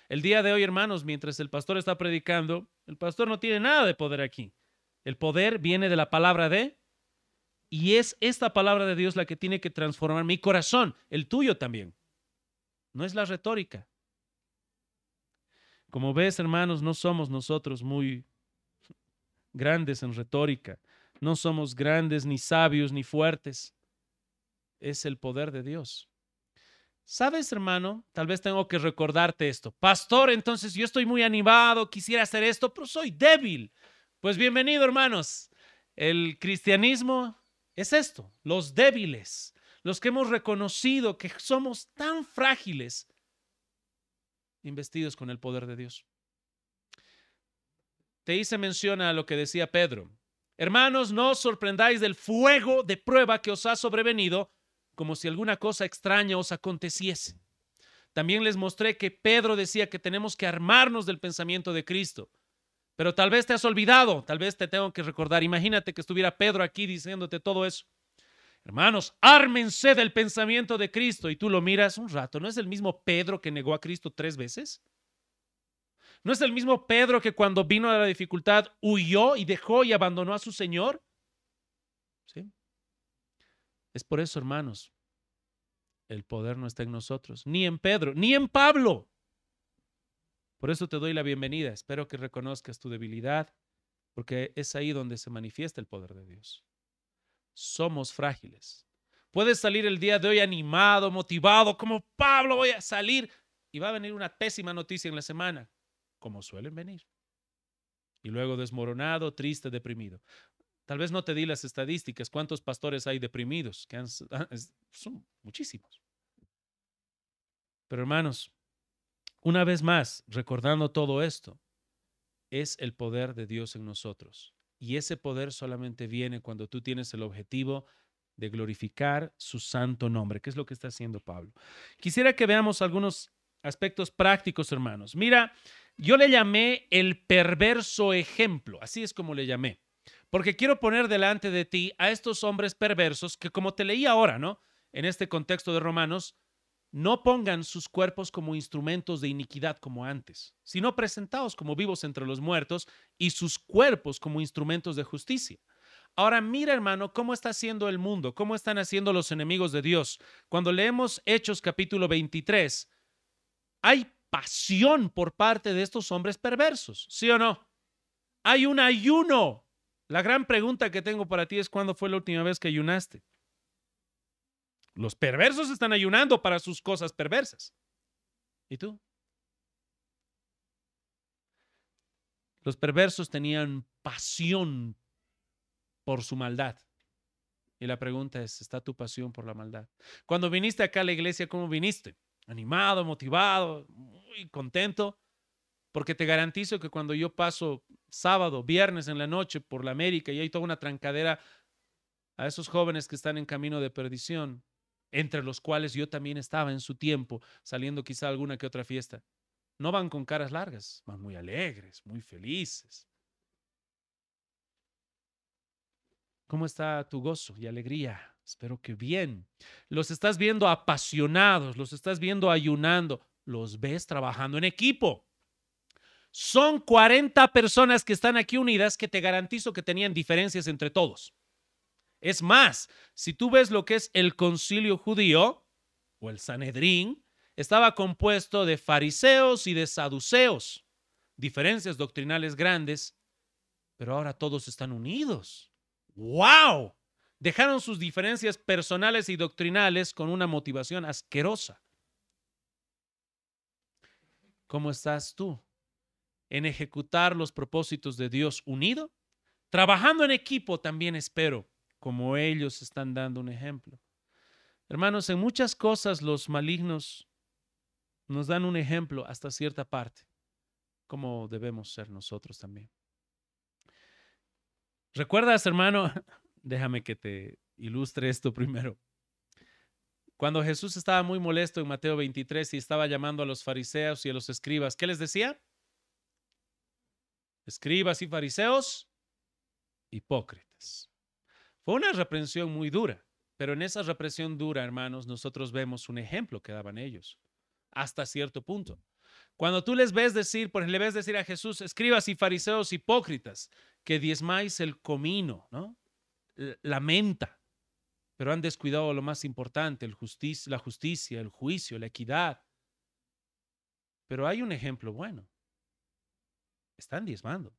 El día de hoy, hermanos, mientras el pastor está predicando, el pastor no tiene nada de poder aquí. El poder viene de la palabra de, y es esta palabra de Dios la que tiene que transformar mi corazón, el tuyo también. No es la retórica. Como ves, hermanos, no somos nosotros muy grandes en retórica. No somos grandes, ni sabios, ni fuertes. Es el poder de Dios. ¿Sabes, hermano? Tal vez tengo que recordarte esto. Pastor, entonces yo estoy muy animado, quisiera hacer esto, pero soy débil. Pues bienvenido, hermanos. El cristianismo es esto, los débiles, los que hemos reconocido que somos tan frágiles, investidos con el poder de Dios. Te hice mención a lo que decía Pedro. Hermanos, no os sorprendáis del fuego de prueba que os ha sobrevenido como si alguna cosa extraña os aconteciese. También les mostré que Pedro decía que tenemos que armarnos del pensamiento de Cristo. Pero tal vez te has olvidado, tal vez te tengo que recordar. Imagínate que estuviera Pedro aquí diciéndote todo eso. Hermanos, ármense del pensamiento de Cristo. Y tú lo miras un rato. ¿No es el mismo Pedro que negó a Cristo tres veces? ¿No es el mismo Pedro que cuando vino a la dificultad huyó y dejó y abandonó a su Señor? ¿Sí? Es por eso, hermanos, el poder no está en nosotros, ni en Pedro, ni en Pablo. Por eso te doy la bienvenida. Espero que reconozcas tu debilidad, porque es ahí donde se manifiesta el poder de Dios. Somos frágiles. Puedes salir el día de hoy animado, motivado, como Pablo voy a salir y va a venir una pésima noticia en la semana, como suelen venir. Y luego desmoronado, triste, deprimido. Tal vez no te di las estadísticas, cuántos pastores hay deprimidos, que ah, son muchísimos. Pero hermanos, una vez más, recordando todo esto, es el poder de Dios en nosotros. Y ese poder solamente viene cuando tú tienes el objetivo de glorificar su santo nombre, que es lo que está haciendo Pablo. Quisiera que veamos algunos aspectos prácticos, hermanos. Mira, yo le llamé el perverso ejemplo, así es como le llamé porque quiero poner delante de ti a estos hombres perversos que, como te leí ahora, ¿no? En este contexto de Romanos, no pongan sus cuerpos como instrumentos de iniquidad como antes, sino presentados como vivos entre los muertos y sus cuerpos como instrumentos de justicia. Ahora mira, hermano, cómo está haciendo el mundo, cómo están haciendo los enemigos de Dios. Cuando leemos Hechos capítulo 23, hay pasión por parte de estos hombres perversos, ¿sí o no? Hay un ayuno la gran pregunta que tengo para ti es cuándo fue la última vez que ayunaste. Los perversos están ayunando para sus cosas perversas. ¿Y tú? Los perversos tenían pasión por su maldad. Y la pregunta es, ¿está tu pasión por la maldad? Cuando viniste acá a la iglesia, ¿cómo viniste? Animado, motivado, muy contento. Porque te garantizo que cuando yo paso sábado, viernes en la noche por la América y hay toda una trancadera a esos jóvenes que están en camino de perdición, entre los cuales yo también estaba en su tiempo, saliendo quizá alguna que otra fiesta. No van con caras largas, van muy alegres, muy felices. ¿Cómo está tu gozo y alegría? Espero que bien. Los estás viendo apasionados, los estás viendo ayunando, los ves trabajando en equipo. Son 40 personas que están aquí unidas que te garantizo que tenían diferencias entre todos. Es más, si tú ves lo que es el concilio judío o el Sanedrín, estaba compuesto de fariseos y de saduceos, diferencias doctrinales grandes, pero ahora todos están unidos. ¡Wow! Dejaron sus diferencias personales y doctrinales con una motivación asquerosa. ¿Cómo estás tú? en ejecutar los propósitos de Dios unido, trabajando en equipo también espero, como ellos están dando un ejemplo. Hermanos, en muchas cosas los malignos nos dan un ejemplo hasta cierta parte, como debemos ser nosotros también. ¿Recuerdas, hermano? Déjame que te ilustre esto primero. Cuando Jesús estaba muy molesto en Mateo 23 y estaba llamando a los fariseos y a los escribas, ¿qué les decía? escribas y fariseos, hipócritas. Fue una reprensión muy dura, pero en esa represión dura, hermanos, nosotros vemos un ejemplo que daban ellos, hasta cierto punto. Cuando tú les ves decir, por le ves decir a Jesús, escribas y fariseos hipócritas, que diezmáis el comino, ¿no? La menta, pero han descuidado lo más importante, la justicia, el juicio, la equidad. Pero hay un ejemplo bueno. Están diezmando,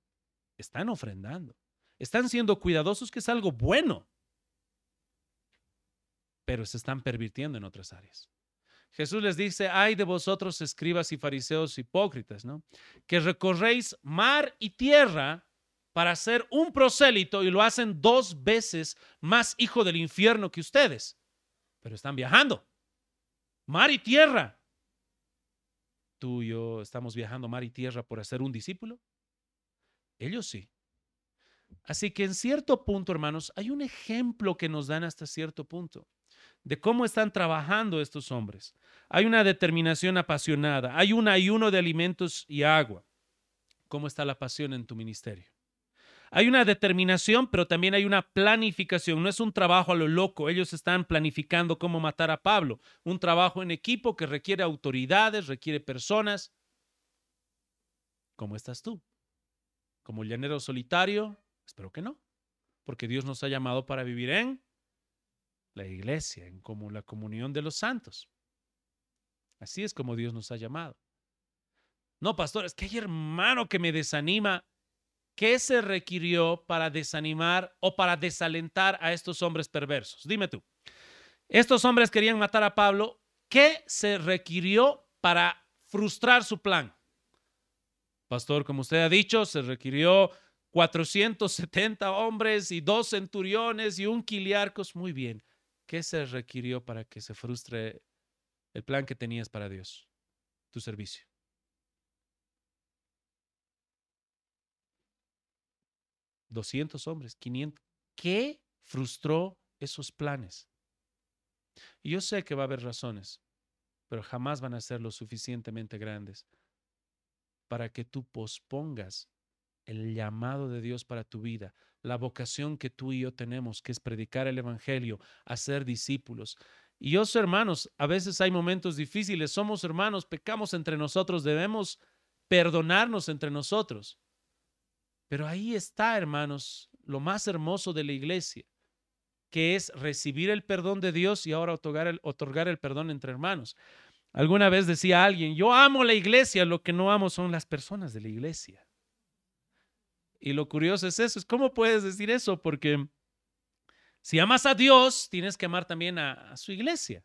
están ofrendando, están siendo cuidadosos, que es algo bueno, pero se están pervirtiendo en otras áreas. Jesús les dice, ay de vosotros escribas y fariseos hipócritas, ¿no? Que recorréis mar y tierra para ser un prosélito y lo hacen dos veces más hijo del infierno que ustedes, pero están viajando. Mar y tierra. Tú y yo estamos viajando mar y tierra por hacer un discípulo. Ellos sí. Así que en cierto punto, hermanos, hay un ejemplo que nos dan hasta cierto punto de cómo están trabajando estos hombres. Hay una determinación apasionada, hay un ayuno de alimentos y agua. ¿Cómo está la pasión en tu ministerio? Hay una determinación, pero también hay una planificación. No es un trabajo a lo loco. Ellos están planificando cómo matar a Pablo. Un trabajo en equipo que requiere autoridades, requiere personas. ¿Cómo estás tú? ¿Como llanero solitario? Espero que no, porque Dios nos ha llamado para vivir en la iglesia, en como la comunión de los santos. Así es como Dios nos ha llamado. No, pastor, es que hay hermano que me desanima. ¿Qué se requirió para desanimar o para desalentar a estos hombres perversos? Dime tú. Estos hombres querían matar a Pablo. ¿Qué se requirió para frustrar su plan? Pastor, como usted ha dicho, se requirió 470 hombres y dos centuriones y un quiliarcos. Muy bien. ¿Qué se requirió para que se frustre el plan que tenías para Dios? Tu servicio. ¿200 hombres? ¿500? ¿Qué frustró esos planes? Y yo sé que va a haber razones, pero jamás van a ser lo suficientemente grandes para que tú pospongas el llamado de Dios para tu vida, la vocación que tú y yo tenemos, que es predicar el Evangelio, hacer discípulos. Y yo, hermanos, a veces hay momentos difíciles, somos hermanos, pecamos entre nosotros, debemos perdonarnos entre nosotros. Pero ahí está, hermanos, lo más hermoso de la iglesia, que es recibir el perdón de Dios y ahora otorgar el, otorgar el perdón entre hermanos. Alguna vez decía alguien, yo amo la iglesia, lo que no amo son las personas de la iglesia. Y lo curioso es eso, es cómo puedes decir eso, porque si amas a Dios, tienes que amar también a, su iglesia.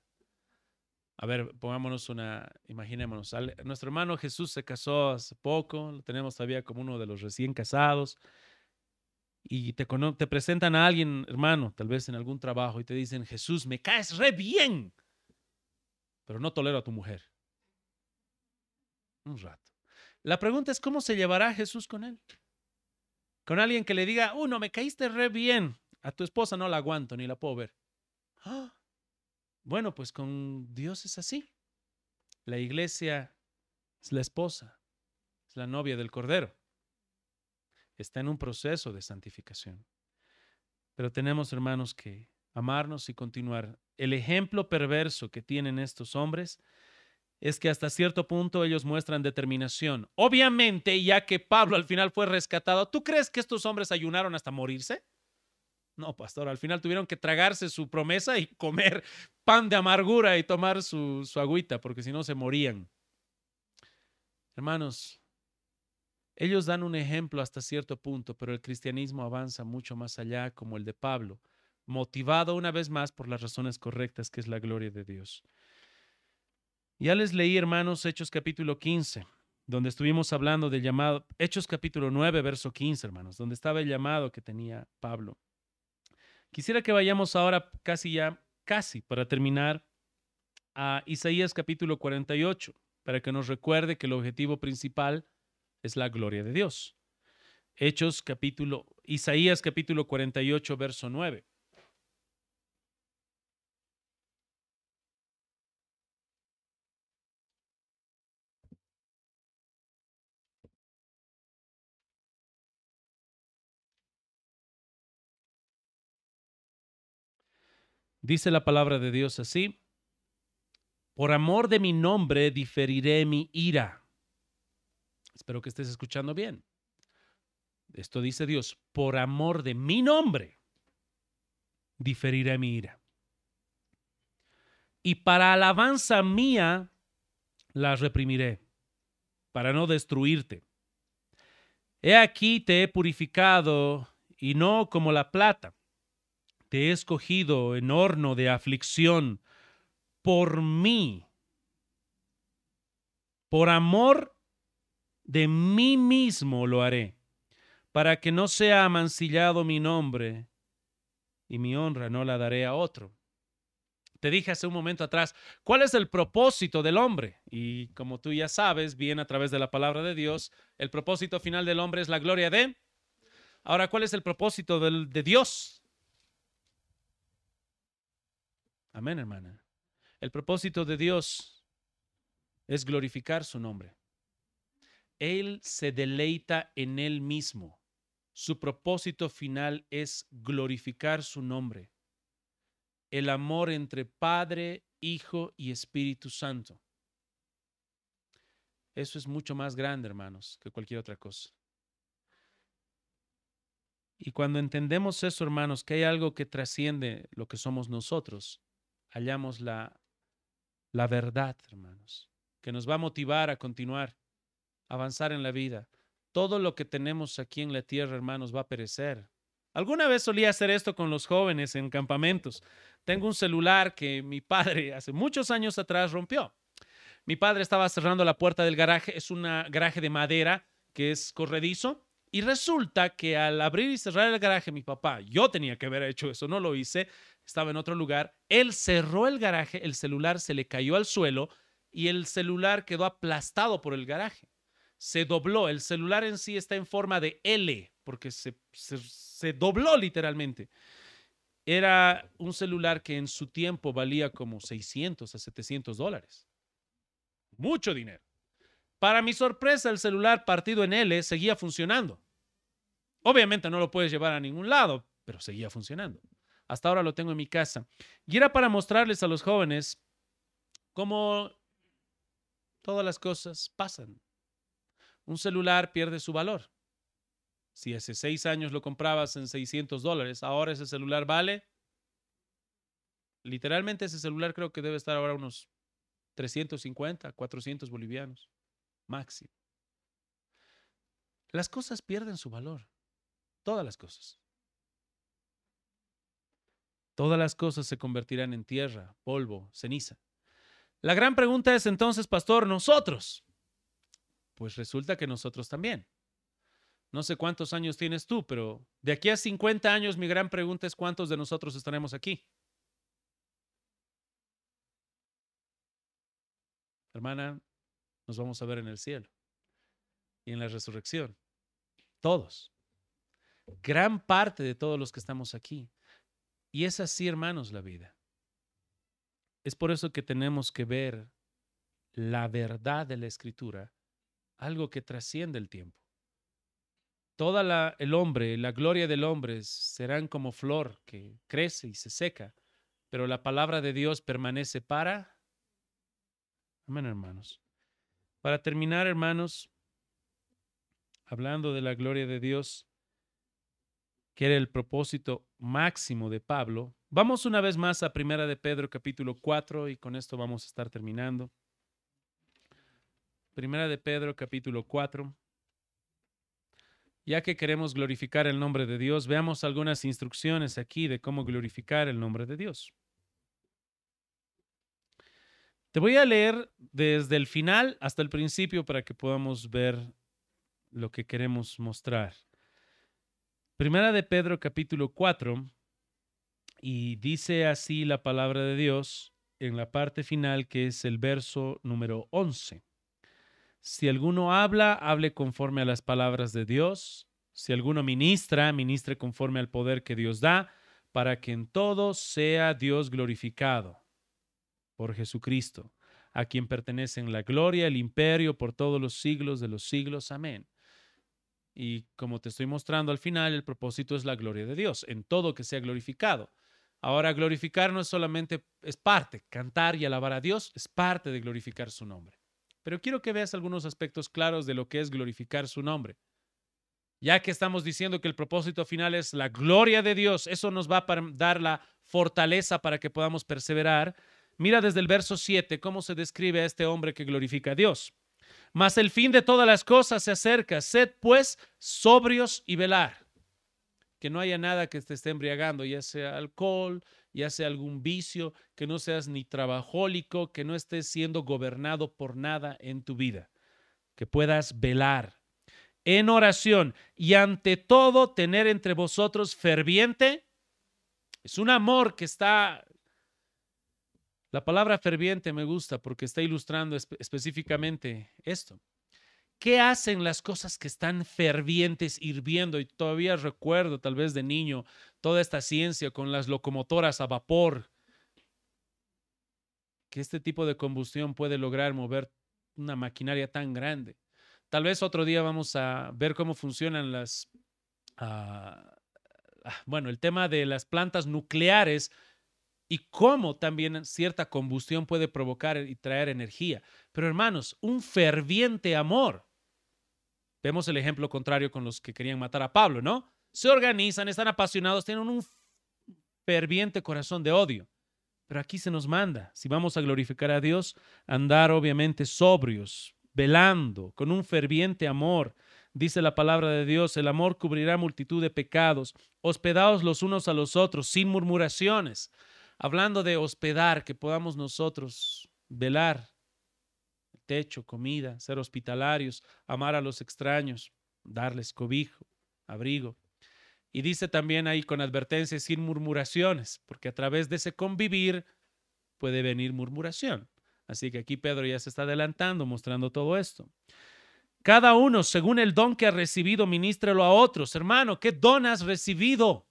A ver, pongámonos una, imaginémonos, nuestro hermano Jesús se casó hace poco, lo tenemos todavía como uno de los recién casados, y te, te presentan a alguien, hermano, tal vez en algún trabajo, y te dicen, Jesús, me caes re bien, pero no tolero a tu mujer. Un rato. La pregunta es, ¿cómo se llevará Jesús con él? Con alguien que le diga, uno, me caíste re bien. A tu esposa no la aguanto ni la puedo ver. ¡Ah! Bueno, pues con Dios es así. La iglesia es la esposa, es la novia del Cordero. Está en un proceso de santificación. Pero tenemos, hermanos, que amarnos y continuar. El ejemplo perverso que tienen estos hombres es que hasta cierto punto ellos muestran determinación. Obviamente, ya que Pablo al final fue rescatado, ¿tú crees que estos hombres ayunaron hasta morirse? No, pastor, al final tuvieron que tragarse su promesa y comer pan de amargura y tomar su, su agüita, porque si no se morían. Hermanos, ellos dan un ejemplo hasta cierto punto, pero el cristianismo avanza mucho más allá, como el de Pablo, motivado una vez más por las razones correctas, que es la gloria de Dios. Ya les leí, hermanos, Hechos capítulo 15, donde estuvimos hablando del llamado, Hechos capítulo 9, verso 15, hermanos, donde estaba el llamado que tenía Pablo. Quisiera que vayamos ahora casi ya, casi para terminar, a Isaías capítulo 48, para que nos recuerde que el objetivo principal es la gloria de Dios. Hechos capítulo, Isaías capítulo 48, verso 9. Dice la palabra de Dios así, por amor de mi nombre diferiré mi ira. Espero que estés escuchando bien. Esto dice Dios, por amor de mi nombre diferiré mi ira. Y para alabanza mía la reprimiré, para no destruirte. He aquí te he purificado y no como la plata. Te he escogido en horno de aflicción por mí. Por amor de mí mismo lo haré, para que no sea amancillado mi nombre y mi honra no la daré a otro. Te dije hace un momento atrás, ¿cuál es el propósito del hombre? Y como tú ya sabes, bien a través de la palabra de Dios, el propósito final del hombre es la gloria de... Ahora, ¿cuál es el propósito de Dios? Amén, hermana. El propósito de Dios es glorificar su nombre. Él se deleita en Él mismo. Su propósito final es glorificar su nombre el amor entre Padre, Hijo y Espíritu Santo. Eso es mucho más grande, hermanos, que cualquier otra cosa. Y cuando entendemos eso, hermanos, que hay algo que trasciende lo que somos nosotros, hallamos la, la verdad, hermanos, que nos va a motivar a continuar, avanzar en la vida. Todo lo que tenemos aquí en la tierra, hermanos, va a perecer. Alguna vez solía hacer esto con los jóvenes en campamentos. Tengo un celular que mi padre hace muchos años atrás rompió. Mi padre estaba cerrando la puerta del garaje, es un garaje de madera que es corredizo, y resulta que al abrir y cerrar el garaje, mi papá, yo tenía que haber hecho eso, no lo hice, estaba en otro lugar, él cerró el garaje, el celular se le cayó al suelo y el celular quedó aplastado por el garaje. Se dobló, el celular en sí está en forma de L, porque se, se dobló literalmente era un celular que en su tiempo valía como 600 a 700 dólares. Mucho dinero. Para mi sorpresa, el celular partido en L seguía funcionando. Obviamente no lo puedes llevar a ningún lado, pero seguía funcionando. Hasta ahora lo tengo en mi casa. Y era para mostrarles a los jóvenes cómo todas las cosas pasan. Un celular pierde su valor. Si hace seis años lo comprabas en 600 dólares, ahora ese celular vale. Literalmente ese celular creo que debe estar ahora unos 350, 400 bolivianos, máximo. Las cosas pierden su valor. Todas las cosas. Todas las cosas se convertirán en tierra, polvo, ceniza. La gran pregunta es entonces, pastor, nosotros. Pues resulta que nosotros también. No sé cuántos años tienes tú, pero de aquí a 50 años mi gran pregunta es cuántos de nosotros estaremos aquí. Hermana, nos vamos a ver en el cielo y en la resurrección. Todos. Gran parte de todos los que estamos aquí. Y es así, hermanos, la vida. Es por eso que tenemos que ver la verdad de la escritura, algo que trasciende el tiempo. Toda la, el hombre, la gloria del hombre serán como flor que crece y se seca, pero la palabra de Dios permanece para. Amén, hermanos. Para terminar, hermanos, hablando de la gloria de Dios, que era el propósito máximo de Pablo, vamos una vez más a Primera de Pedro capítulo 4 y con esto vamos a estar terminando. Primera de Pedro capítulo 4. Ya que queremos glorificar el nombre de Dios, veamos algunas instrucciones aquí de cómo glorificar el nombre de Dios. Te voy a leer desde el final hasta el principio para que podamos ver lo que queremos mostrar. Primera de Pedro capítulo 4 y dice así la palabra de Dios en la parte final que es el verso número 11. Si alguno habla, hable conforme a las palabras de Dios. Si alguno ministra, ministre conforme al poder que Dios da, para que en todo sea Dios glorificado por Jesucristo, a quien pertenecen la gloria, el imperio por todos los siglos de los siglos. Amén. Y como te estoy mostrando al final, el propósito es la gloria de Dios, en todo que sea glorificado. Ahora, glorificar no es solamente, es parte, cantar y alabar a Dios es parte de glorificar su nombre. Pero quiero que veas algunos aspectos claros de lo que es glorificar su nombre. Ya que estamos diciendo que el propósito final es la gloria de Dios, eso nos va a dar la fortaleza para que podamos perseverar. Mira desde el verso 7 cómo se describe a este hombre que glorifica a Dios. Mas el fin de todas las cosas se acerca. Sed pues sobrios y velar. Que no haya nada que te esté embriagando, ya sea alcohol, ya sea algún vicio, que no seas ni trabajólico, que no estés siendo gobernado por nada en tu vida. Que puedas velar en oración y ante todo tener entre vosotros ferviente. Es un amor que está... La palabra ferviente me gusta porque está ilustrando específicamente esto. ¿Qué hacen las cosas que están fervientes, hirviendo? Y todavía recuerdo, tal vez de niño, toda esta ciencia con las locomotoras a vapor, que este tipo de combustión puede lograr mover una maquinaria tan grande. Tal vez otro día vamos a ver cómo funcionan las, ah, ah, bueno, el tema de las plantas nucleares y cómo también cierta combustión puede provocar y traer energía. Pero hermanos, un ferviente amor. Vemos el ejemplo contrario con los que querían matar a Pablo, ¿no? Se organizan, están apasionados, tienen un ferviente corazón de odio. Pero aquí se nos manda, si vamos a glorificar a Dios, andar obviamente sobrios, velando con un ferviente amor. Dice la palabra de Dios, el amor cubrirá multitud de pecados. Hospedaos los unos a los otros sin murmuraciones. Hablando de hospedar, que podamos nosotros velar, techo, comida, ser hospitalarios, amar a los extraños, darles cobijo, abrigo. Y dice también ahí con advertencia, sin murmuraciones, porque a través de ese convivir puede venir murmuración. Así que aquí Pedro ya se está adelantando, mostrando todo esto. Cada uno, según el don que ha recibido, ministrelo a otros. Hermano, ¿qué don has recibido?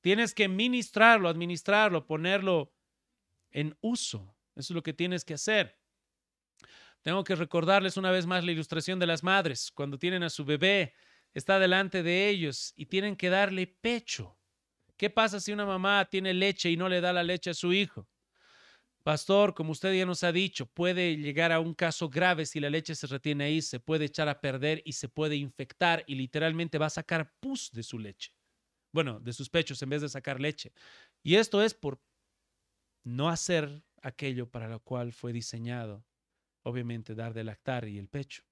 Tienes que ministrarlo, administrarlo, ponerlo en uso. Eso es lo que tienes que hacer. Tengo que recordarles una vez más la ilustración de las madres. Cuando tienen a su bebé, está delante de ellos y tienen que darle pecho. ¿Qué pasa si una mamá tiene leche y no le da la leche a su hijo? Pastor, como usted ya nos ha dicho, puede llegar a un caso grave si la leche se retiene ahí, se puede echar a perder y se puede infectar y literalmente va a sacar pus de su leche. Bueno, de sus pechos en vez de sacar leche. Y esto es por no hacer aquello para lo cual fue diseñado, obviamente dar de lactar y el pecho.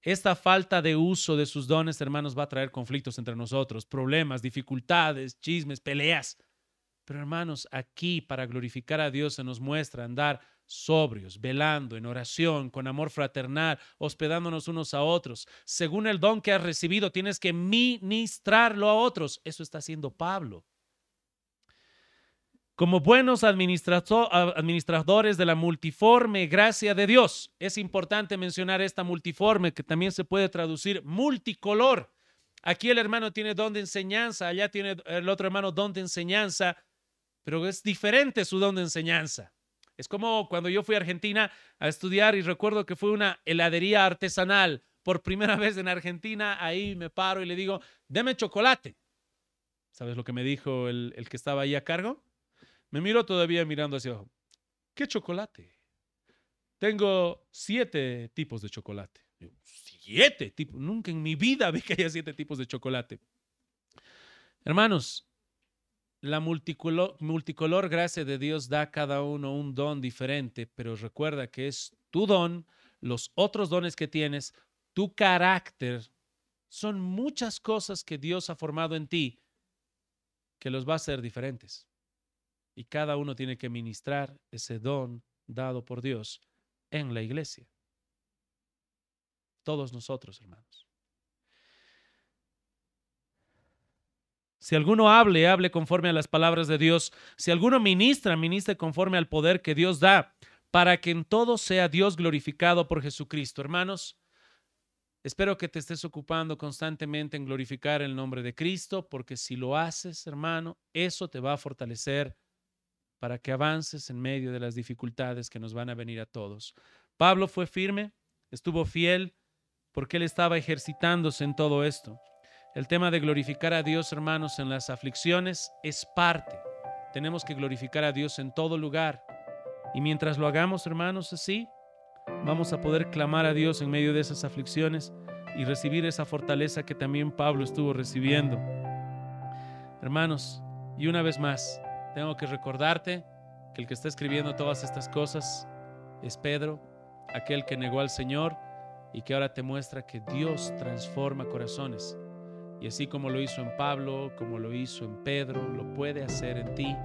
Esta falta de uso de sus dones, hermanos, va a traer conflictos entre nosotros, problemas, dificultades, chismes, peleas. Pero hermanos, aquí para glorificar a Dios se nos muestra andar sobrios, velando en oración, con amor fraternal, hospedándonos unos a otros. Según el don que has recibido, tienes que ministrarlo a otros. Eso está haciendo Pablo. Como buenos administradores de la multiforme gracia de Dios, es importante mencionar esta multiforme que también se puede traducir multicolor. Aquí el hermano tiene don de enseñanza, allá tiene el otro hermano don de enseñanza pero es diferente su don de enseñanza. Es como cuando yo fui a Argentina a estudiar y recuerdo que fue una heladería artesanal. Por primera vez en Argentina, ahí me paro y le digo, deme chocolate. ¿Sabes lo que me dijo el, que estaba ahí a cargo? Me miró todavía mirando hacia abajo. ¿Qué chocolate? Tengo siete tipos de chocolate. ¿Siete tipos? Nunca en mi vida vi que haya siete tipos de chocolate. Hermanos, la multicolor, multicolor gracia de Dios da a cada uno un don diferente, pero recuerda que es tu don, los otros dones que tienes, tu carácter, son muchas cosas que Dios ha formado en ti que los va a hacer diferentes. Y cada uno tiene que ministrar ese don dado por Dios en la iglesia. Todos nosotros, hermanos. Si alguno hable, hable conforme a las palabras de Dios. Si alguno ministra, ministre conforme al poder que Dios da, para que en todo sea Dios glorificado por Jesucristo. Hermanos, espero que te estés ocupando constantemente en glorificar el nombre de Cristo, porque si lo haces, hermano, eso te va a fortalecer para que avances en medio de las dificultades que nos van a venir a todos. Pablo fue firme, estuvo fiel, porque él estaba ejercitándose en todo esto. El tema de glorificar a Dios, hermanos, en las aflicciones es parte, tenemos que glorificar a Dios en todo lugar. Y mientras lo hagamos, hermanos, así, vamos a poder clamar a Dios en medio de esas aflicciones y recibir esa fortaleza que también Pablo estuvo recibiendo. Hermanos, y una vez más, tengo que recordarte que el que está escribiendo todas estas cosas es Pedro, aquel que negó al Señor y que ahora te muestra que Dios transforma corazones. Y así como lo hizo en Pablo, como lo hizo en Pedro, lo puede hacer en ti,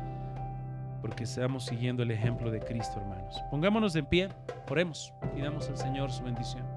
porque estamos siguiendo el ejemplo de Cristo, hermanos. Pongámonos en pie, oremos y damos al Señor su bendición.